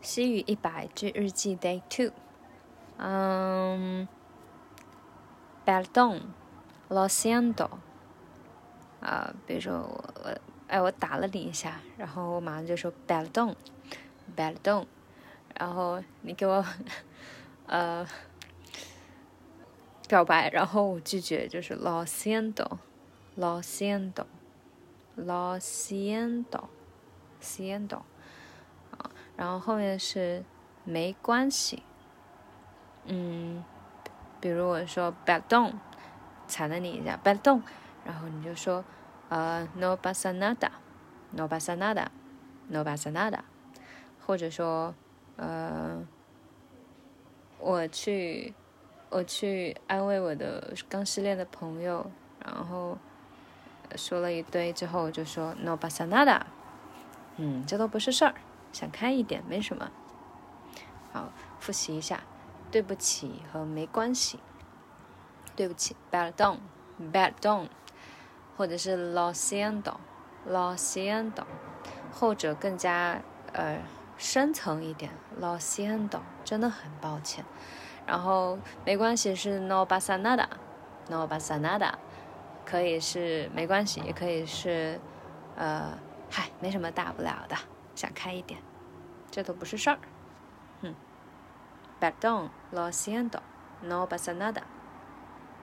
西语一百句日记 Day Two，嗯，Perdón，lo siento，啊，比如说我我哎我打了你一下，然后我马上就说 Perdón，Perdón，然后你给我呃表白，然后我拒绝就是 lo siento，lo siento，lo siento，siento。然后后面是没关系，嗯，比如我说 bad don，踩了你一下。Bad don，然后你就说呃 no pasa nada，no pasa nada，no pasa nada，或者说呃我去我去安慰我的刚失恋的朋友，然后说了一堆之后就说 no pasa nada，嗯，这都不是事儿。想开一点，没什么。好，复习一下，对不起和没关系。对不起，bad don，bad don，或者是 lo siento，lo siento，后者更加呃深层一点，lo siento，真的很抱歉。然后没关系是 no pasa nada，no pasa nada，可以是没关系，也可以是呃嗨，没什么大不了的。想开一点，这都不是事儿。嗯，Perdón, lo siento, no pasa nada.